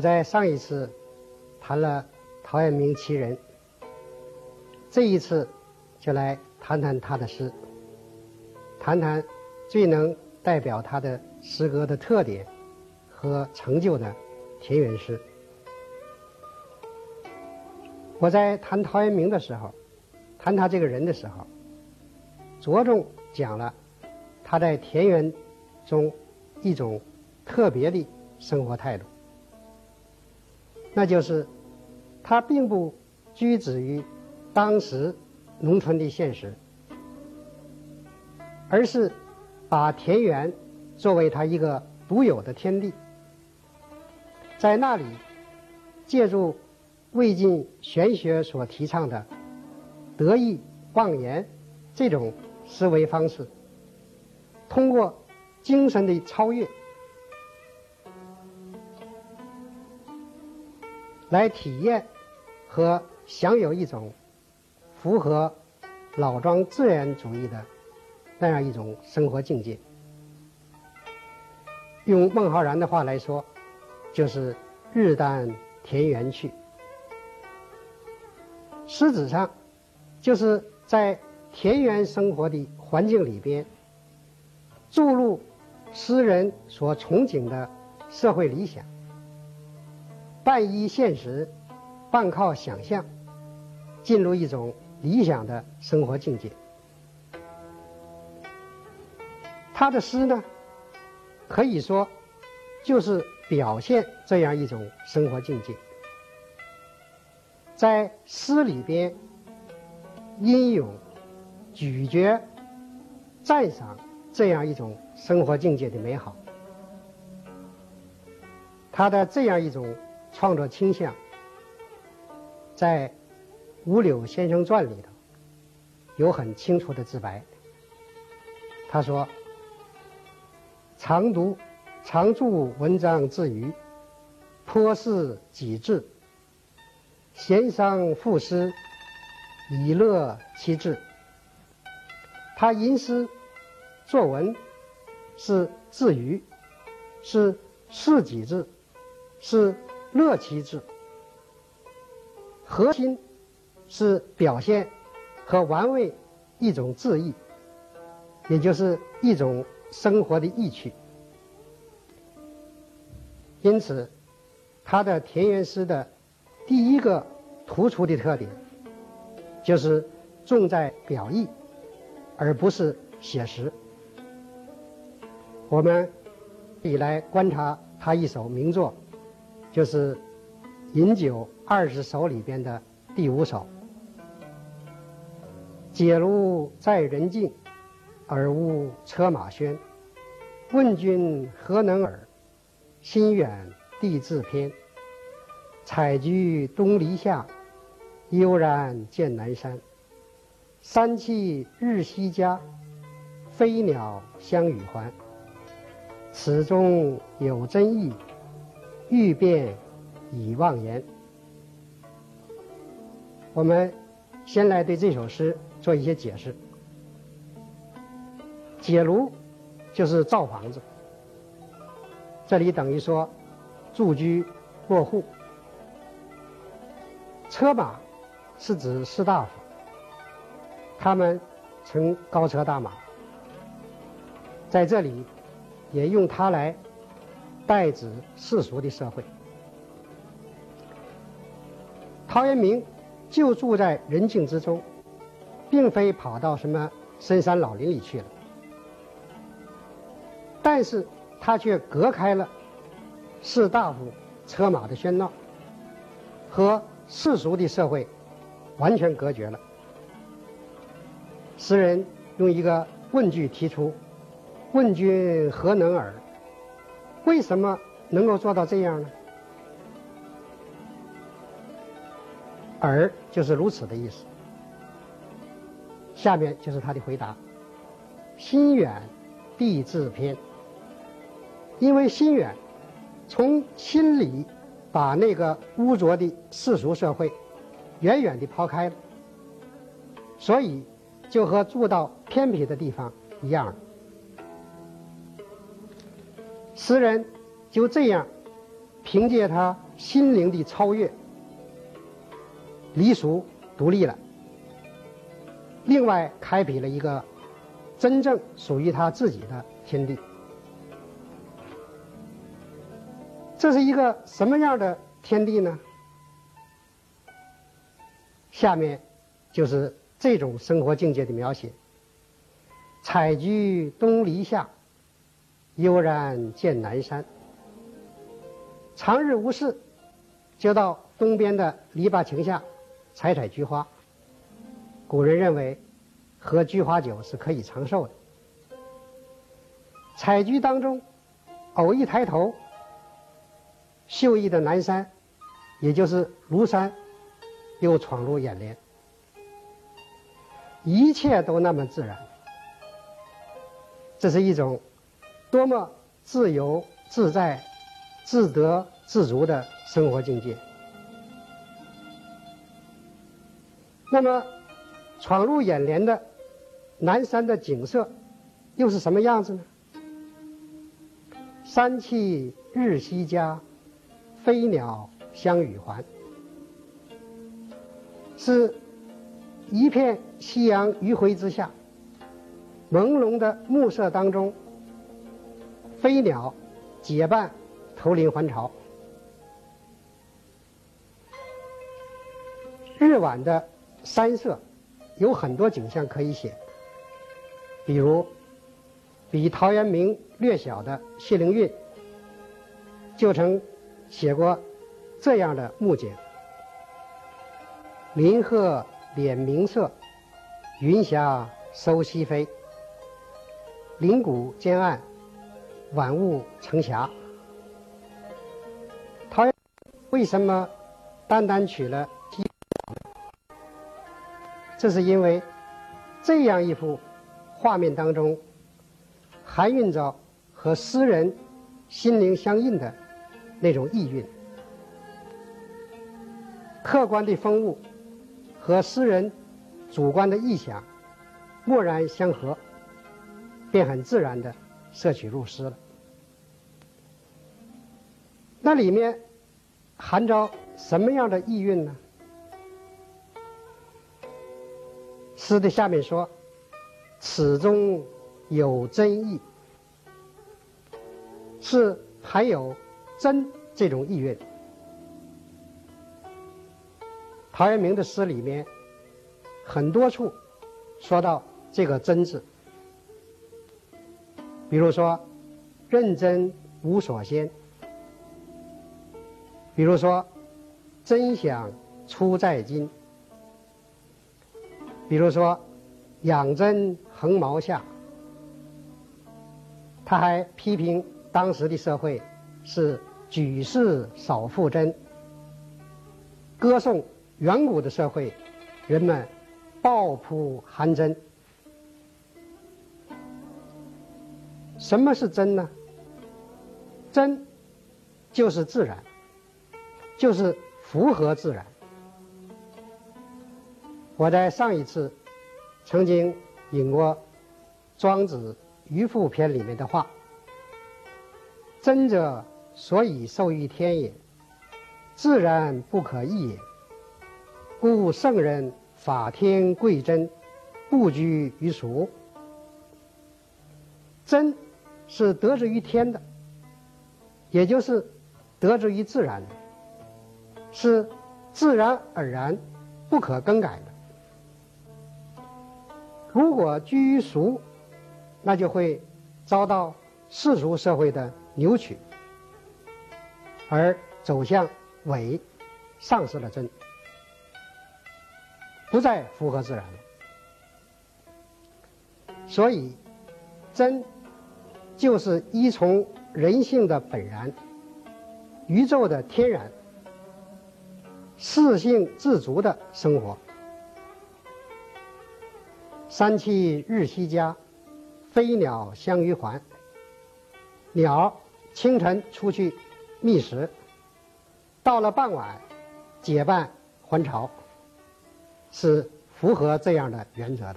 我在上一次谈了陶渊明其人，这一次就来谈谈他的诗，谈谈最能代表他的诗歌的特点和成就的田园诗。我在谈陶渊明的时候，谈他这个人的时候，着重讲了他在田园中一种特别的生活态度，那就是他并不拘止于当时农村的现实，而是把田园作为他一个独有的天地，在那里借助。魏晋玄学所提倡的得意忘言这种思维方式，通过精神的超越，来体验和享有一种符合老庄自然主义的那样一种生活境界。用孟浩然的话来说，就是“日啖田园去”。实质上，就是在田园生活的环境里边，注入诗人所憧憬的社会理想，半依现实，半靠想象，进入一种理想的生活境界。他的诗呢，可以说就是表现这样一种生活境界。在诗里边，吟咏、咀嚼、赞赏这样一种生活境界的美好，他的这样一种创作倾向，在《五柳先生传》里头有很清楚的自白。他说：“常读、常著文章自娱，颇是己志。”闲商赋诗，以乐其志。他吟诗作文是自娱，是事己志，是乐其志。核心是表现和玩味一种志意，也就是一种生活的意趣。因此，他的田园诗的。第一个突出的特点，就是重在表意，而不是写实。我们以来观察他一首名作，就是《饮酒二十首》里边的第五首：“解如在人境，而无车马喧。问君何能尔？心远地自偏。”采菊东篱下，悠然见南山。山气日夕佳，飞鸟相与还。此中有真意，欲辨已忘言。我们先来对这首诗做一些解释。解庐就是造房子，这里等于说住居落户。车马是指士大夫，他们乘高车大马，在这里也用它来代指世俗的社会。陶渊明就住在人境之中，并非跑到什么深山老林里去了，但是他却隔开了士大夫车马的喧闹和。世俗的社会完全隔绝了。诗人用一个问句提出：“问君何能尔？”为什么能够做到这样呢？“尔”就是如此的意思。下面就是他的回答：“心远地自偏。”因为心远，从心里。把那个污浊的世俗社会远远地抛开了，所以就和住到偏僻的地方一样。诗人就这样，凭借他心灵的超越，离俗独立了。另外，开辟了一个真正属于他自己的天地。这是一个什么样的天地呢？下面就是这种生活境界的描写：采菊东篱下，悠然见南山。长日无事，就到东边的篱笆亭下采采菊花。古人认为，喝菊花酒是可以长寿的。采菊当中，偶一抬头，秀逸的南山，也就是庐山，又闯入眼帘。一切都那么自然，这是一种多么自由自在。自得自足的生活境界。那么，闯入眼帘的南山的景色，又是什么样子呢？山气日夕佳，飞鸟相与还。是一片夕阳余晖之下，朦胧的暮色当中，飞鸟结伴。投林还巢。日晚的山色有很多景象可以写，比如比陶渊明略小的谢灵运就曾写过这样的木景：林壑敛明色，云霞收西飞。林谷间岸，晚雾成霞。为什么单单取了鸡？这是因为这样一幅画面当中含蕴着和诗人心灵相应的那种意蕴，客观的风物和诗人主观的意象蓦然相合，便很自然的摄取入诗了。那里面。含着什么样的意蕴呢？诗的下面说：“此中有真意，是含有真这种意蕴。”陶渊明的诗里面很多处说到这个“真”字，比如说“认真无所先”。比如说，真想出在今；比如说，养真横毛下。他还批评当时的社会是举世少负真，歌颂远古的社会，人们抱朴含真。什么是真呢？真就是自然。就是符合自然。我在上一次曾经引过《庄子·渔父篇》里面的话：“真者，所以受于天也，自然不可易也。故圣人法天贵真，不拘于俗。真，是得之于天的，也就是得之于自然的。”是自然而然、不可更改的。如果居于俗，那就会遭到世俗社会的扭曲，而走向伪，丧失了真，不再符合自然了。所以，真就是依从人性的本然，宇宙的天然。适性自足的生活。山气日夕佳，飞鸟相与还。鸟清晨出去觅食，到了傍晚结伴还巢，是符合这样的原则的。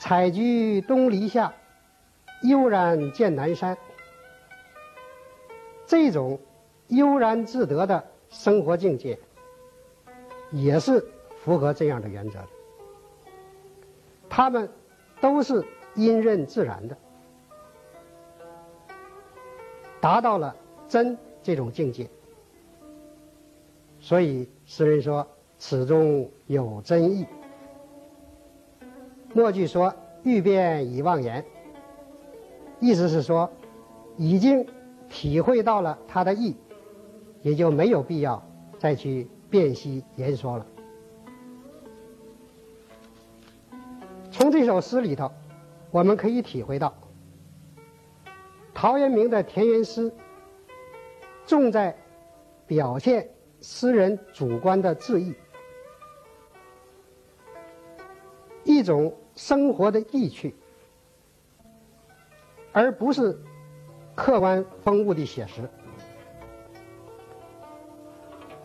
采菊东篱下，悠然见南山。这种悠然自得的生活境界，也是符合这样的原则的。他们都是因任自然的，达到了真这种境界。所以诗人说：“此中有真意。”末句说：“欲辨已忘言。”意思是说，已经体会到了它的意，也就没有必要再去辨析言说了。从这首诗里头，我们可以体会到，陶渊明的田园诗重在表现诗人主观的志意，一种生活的意趣。而不是客观风物的写实。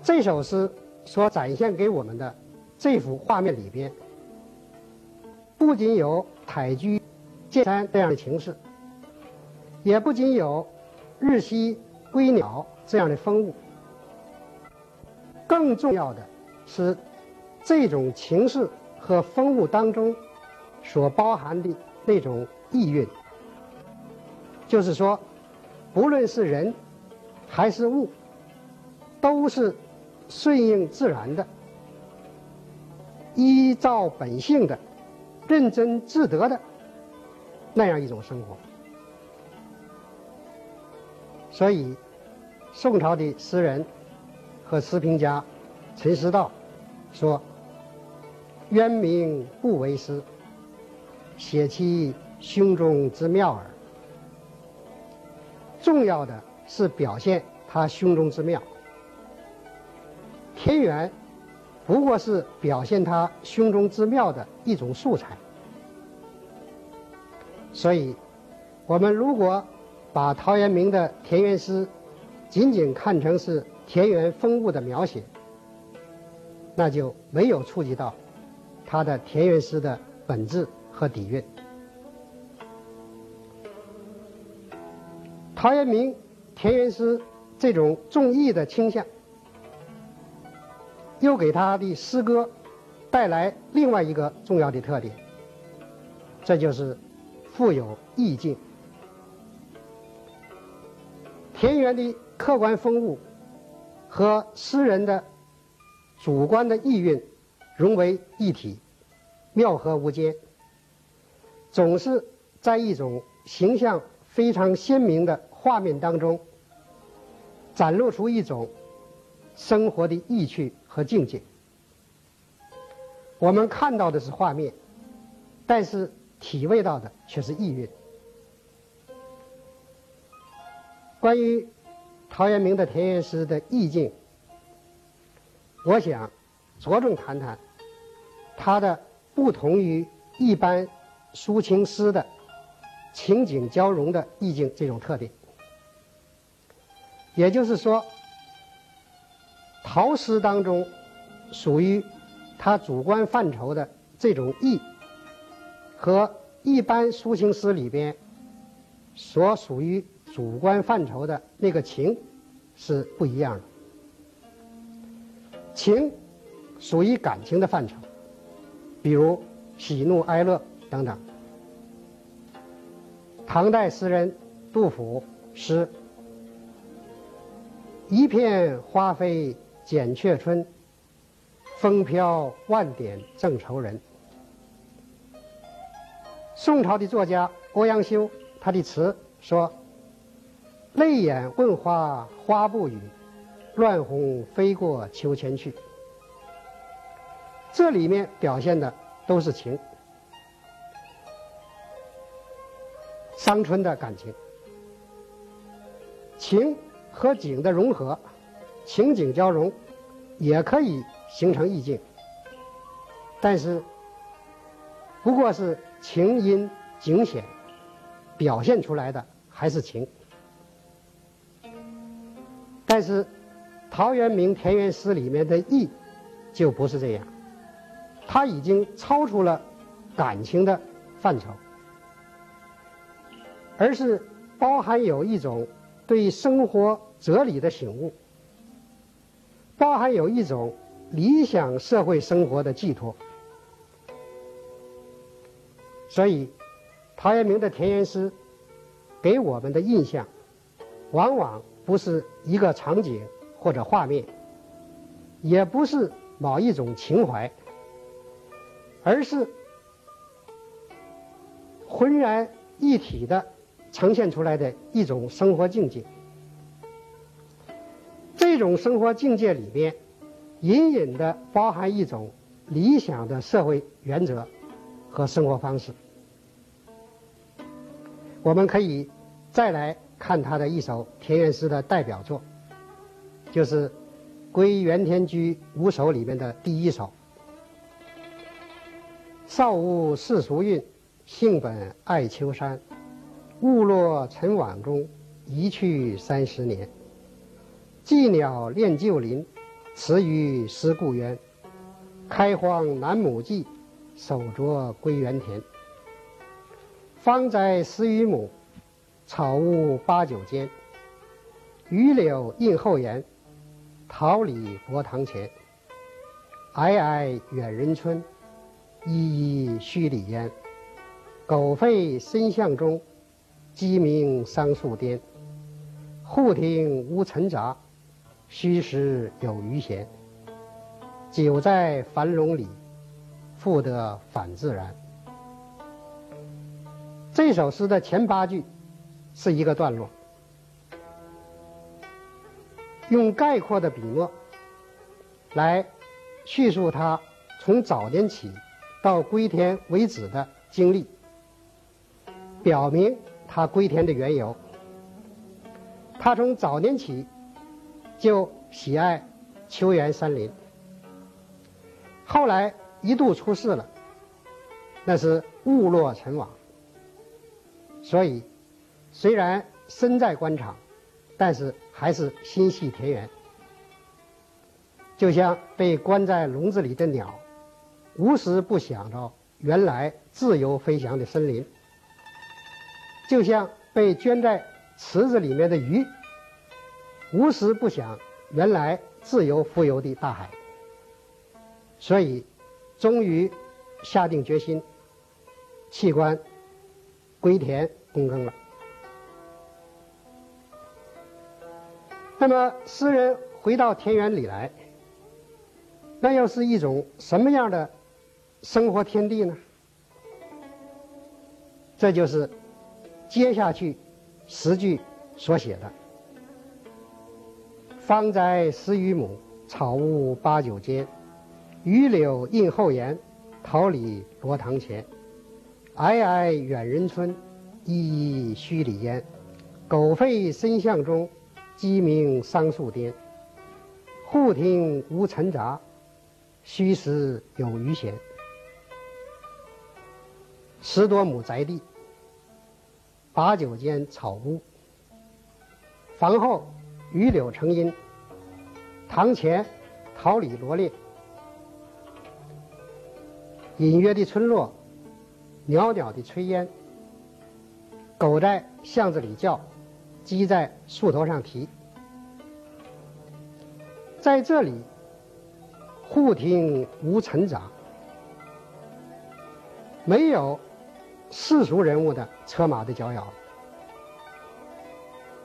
这首诗所展现给我们的这幅画面里边，不仅有采菊见山这样的情势，也不仅有日夕归鸟这样的风物，更重要的是这种情势和风物当中所包含的那种意蕴。就是说，不论是人还是物，都是顺应自然的、依照本性的、认真自得的那样一种生活。所以，宋朝的诗人和诗评家陈师道说：“渊明不为诗，写其胸中之妙耳。”重要的是表现他胸中之妙，田园不过是表现他胸中之妙的一种素材。所以，我们如果把陶渊明的田园诗仅仅看成是田园风物的描写，那就没有触及到他的田园诗的本质和底蕴。陶渊明田园诗这种重意的倾向，又给他的诗歌带来另外一个重要的特点，这就是富有意境。田园的客观风物和诗人的主观的意蕴融为一体，妙合无间，总是在一种形象非常鲜明的。画面当中展露出一种生活的意趣和境界。我们看到的是画面，但是体味到的却是意蕴。关于陶渊明的田园诗的意境，我想着重谈谈它的不同于一般抒情诗的情景交融的意境这种特点。也就是说，陶诗当中属于他主观范畴的这种意，和一般抒情诗里边所属于主观范畴的那个情是不一样的。情属于感情的范畴，比如喜怒哀乐等等。唐代诗人杜甫诗。一片花飞剪却春，风飘万点正愁人。宋朝的作家欧阳修，他的词说：“泪眼问花花不语，乱红飞过秋千去。”这里面表现的都是情，伤春的感情，情。和景的融合，情景交融，也可以形成意境。但是，不过是情因景显，表现出来的还是情。但是，陶渊明田园诗里面的意，就不是这样，他已经超出了感情的范畴，而是包含有一种对生活。哲理的醒悟，包含有一种理想社会生活的寄托。所以，陶渊明的田园诗给我们的印象，往往不是一个场景或者画面，也不是某一种情怀，而是浑然一体的呈现出来的一种生活境界。这种生活境界里边，隐隐的包含一种理想的社会原则。和生活方式，我们可以再来看他的一首田园诗的代表作，就是《归园田居五首》里面的第一首：“少无世俗韵，性本爱丘山。误落尘网中，一去三十年。寄鸟恋旧林，池鱼思故园。开荒南亩地。”守拙归园田，方宅十余亩，草屋八九间。榆柳映后檐，桃李薄堂前。皑皑远人村，依依墟里烟。狗吠深巷中，鸡鸣桑树颠。户庭无尘杂，虚实有余闲。久在樊笼里。复得反自然。这首诗的前八句是一个段落，用概括的笔墨来叙述他从早年起到归田为止的经历，表明他归田的缘由。他从早年起就喜爱秋园山林，后来。一度出事了，那是误落尘网。所以，虽然身在官场，但是还是心系田园。就像被关在笼子里的鸟，无时不想着原来自由飞翔的森林；就像被圈在池子里面的鱼，无时不想原来自由浮游的大海。所以。终于下定决心弃官归田躬耕了。那么，诗人回到田园里来，那又是一种什么样的生活天地呢？这就是接下去十句所写的：“方宅十余亩，草屋八九间。”榆柳映后檐，桃李罗堂前。皑皑远人村，依依墟里烟。狗吠深巷中，鸡鸣桑树颠。户庭无尘杂，虚实有余闲。十多亩宅地，八九间草屋，房后榆柳成荫，堂前桃李罗列。隐约的村落，袅袅的炊烟，狗在巷子里叫，鸡在树头上啼。在这里，户庭无尘杂，没有世俗人物的车马的脚咬，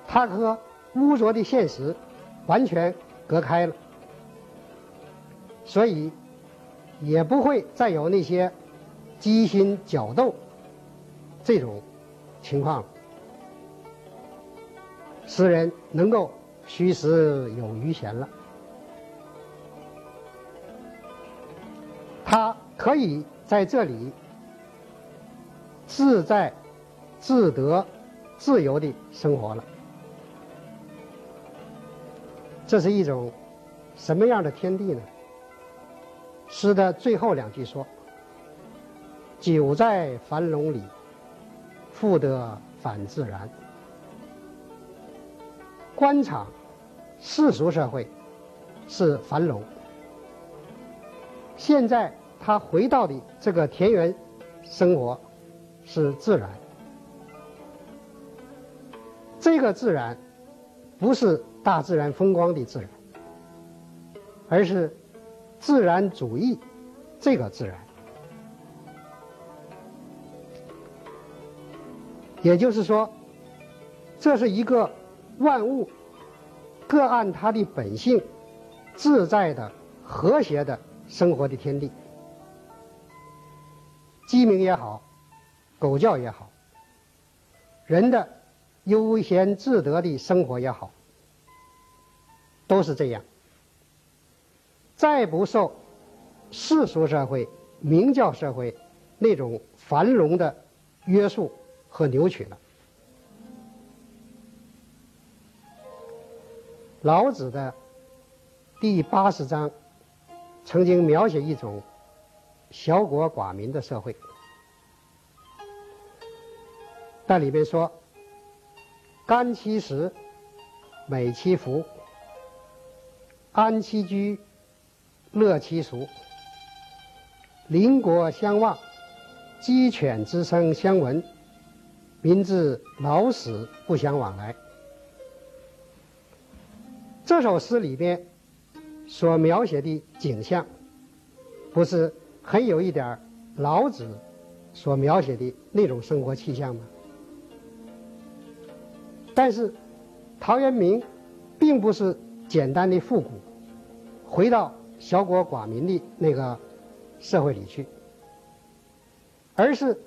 他和污浊的现实完全隔开了，所以。也不会再有那些鸡心角斗这种情况了。诗人能够虚实有余闲了，他可以在这里自在、自得、自由的生活了。这是一种什么样的天地呢？诗的最后两句说：“久在樊笼里，复得返自然。”官场、世俗社会是樊笼，现在他回到的这个田园生活是自然。这个自然不是大自然风光的自然，而是自然主义这个自然。也就是说，这是一个万物各按它的本性自在的、和谐的生活的天地。鸡鸣也好，狗叫也好，人的悠闲自得的生活也好，都是这样，再不受世俗社会、明教社会那种繁荣的约束。和扭曲了。老子的第八十章曾经描写一种小国寡民的社会，那里边说：“甘其食，美其服，安其居，乐其俗，邻国相望，鸡犬之声相闻。”民至老死不相往来。这首诗里边所描写的景象，不是很有一点老子所描写的那种生活气象吗？但是陶渊明并不是简单的复古，回到小国寡民的那个社会里去，而是。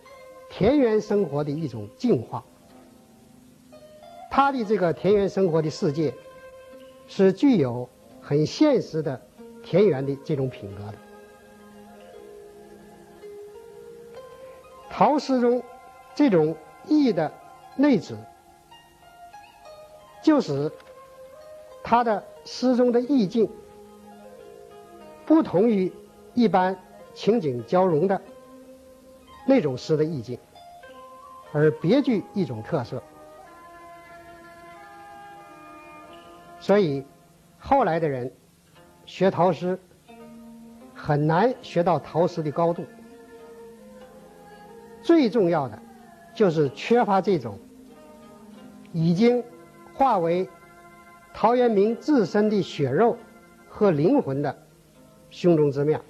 田园生活的一种进化，他的这个田园生活的世界，是具有很现实的田园的这种品格的。陶诗中这种意的内旨，就使他的诗中的意境不同于一般情景交融的。那种诗的意境，而别具一种特色。所以，后来的人学陶诗，很难学到陶诗的高度。最重要的，就是缺乏这种已经化为陶渊明自身的血肉和灵魂的胸中之妙。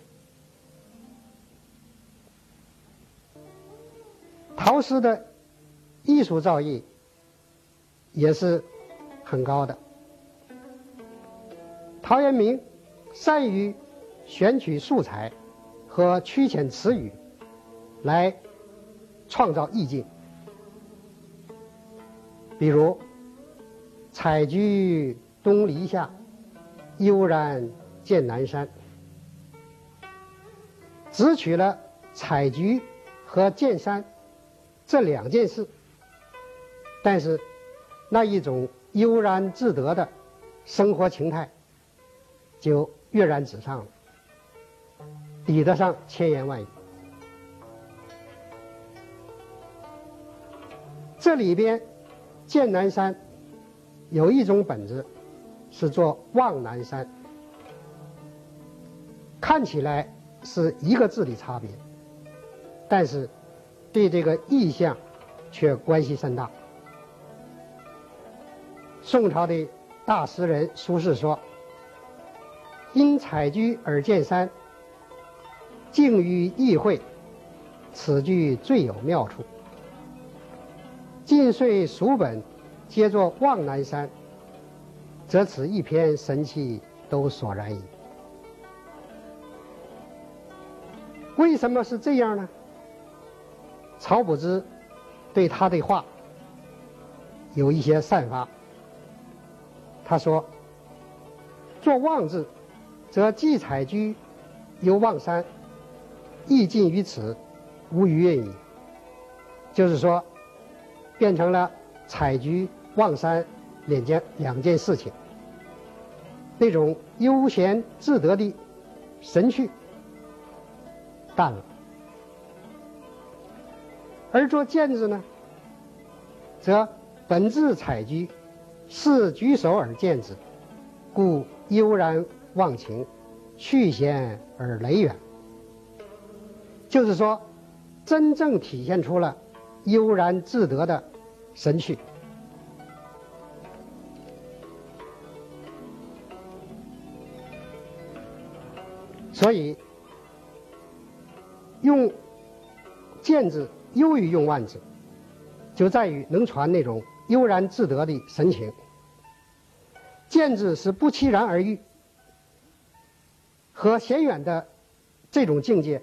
陶诗的艺术造诣也是很高的。陶渊明善于选取素材和曲遣词语来创造意境，比如“采菊东篱下，悠然见南山”，只取了采菊和见山。这两件事，但是那一种悠然自得的生活情态，就跃然纸上了，抵得上千言万语。这里边见南山有一种本子是做望南山，看起来是一个字的差别，但是。对这个意象，却关系甚大。宋朝的大诗人苏轼说：“因采菊而见山，静于意会，此句最有妙处。晋岁蜀本，皆作望南山，则此一篇神气都索然矣。”为什么是这样呢？曹补之对他的话有一些散发。他说：“作望字，则既采菊，犹望山，意尽于此，无余韵矣。”就是说，变成了采菊望山两件两件事情，那种悠闲自得的神趣淡了。而做见字呢，则本自采菊，是举手而见之，故悠然忘情，去闲而累远。就是说，真正体现出了悠然自得的神趣。所以用见字优于用万字，就在于能传那种悠然自得的神情。见字是不期然而遇，和显远的这种境界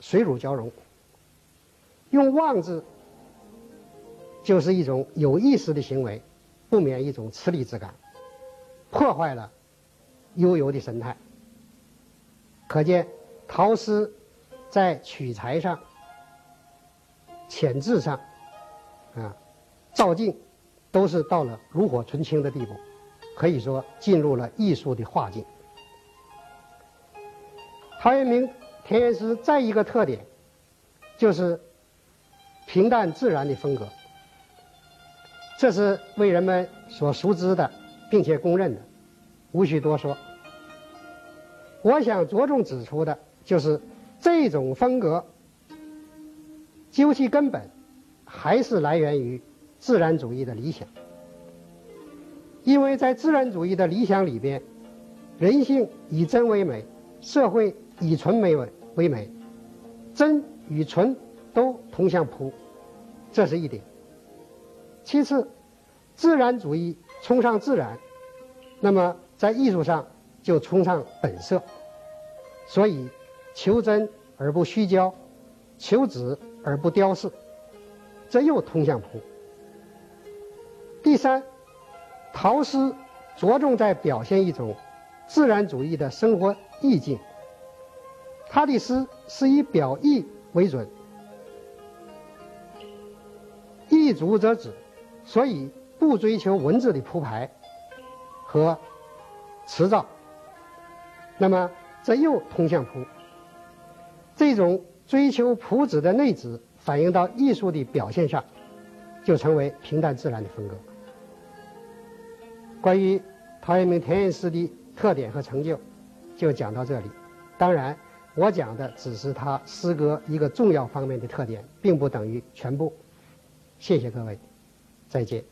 水乳交融。用望字就是一种有意识的行为，不免一种吃力之感，破坏了悠游的神态。可见陶诗在取材上、遣字上，啊，造境都是到了炉火纯青的地步。可以说进入了艺术的画境。陶渊明田园诗再一个特点，就是平淡自然的风格，这是为人们所熟知的，并且公认的，无需多说。我想着重指出的就是这种风格，究其根本，还是来源于自然主义的理想。因为在自然主义的理想里边，人性以真为美，社会以纯为美为美，真与纯都通向朴，这是一点。其次，自然主义崇尚自然，那么在艺术上就崇尚本色，所以求真而不虚焦，求止而不雕饰，这又通向朴。第三。陶诗着重在表现一种自然主义的生活意境，他的诗是以表意为准，意足则止，所以不追求文字的铺排和辞藻。那么这又通向朴。这种追求朴质的内质反映到艺术的表现上，就成为平淡自然的风格。关于陶渊明田园诗的特点和成就，就讲到这里。当然，我讲的只是他诗歌一个重要方面的特点，并不等于全部。谢谢各位，再见。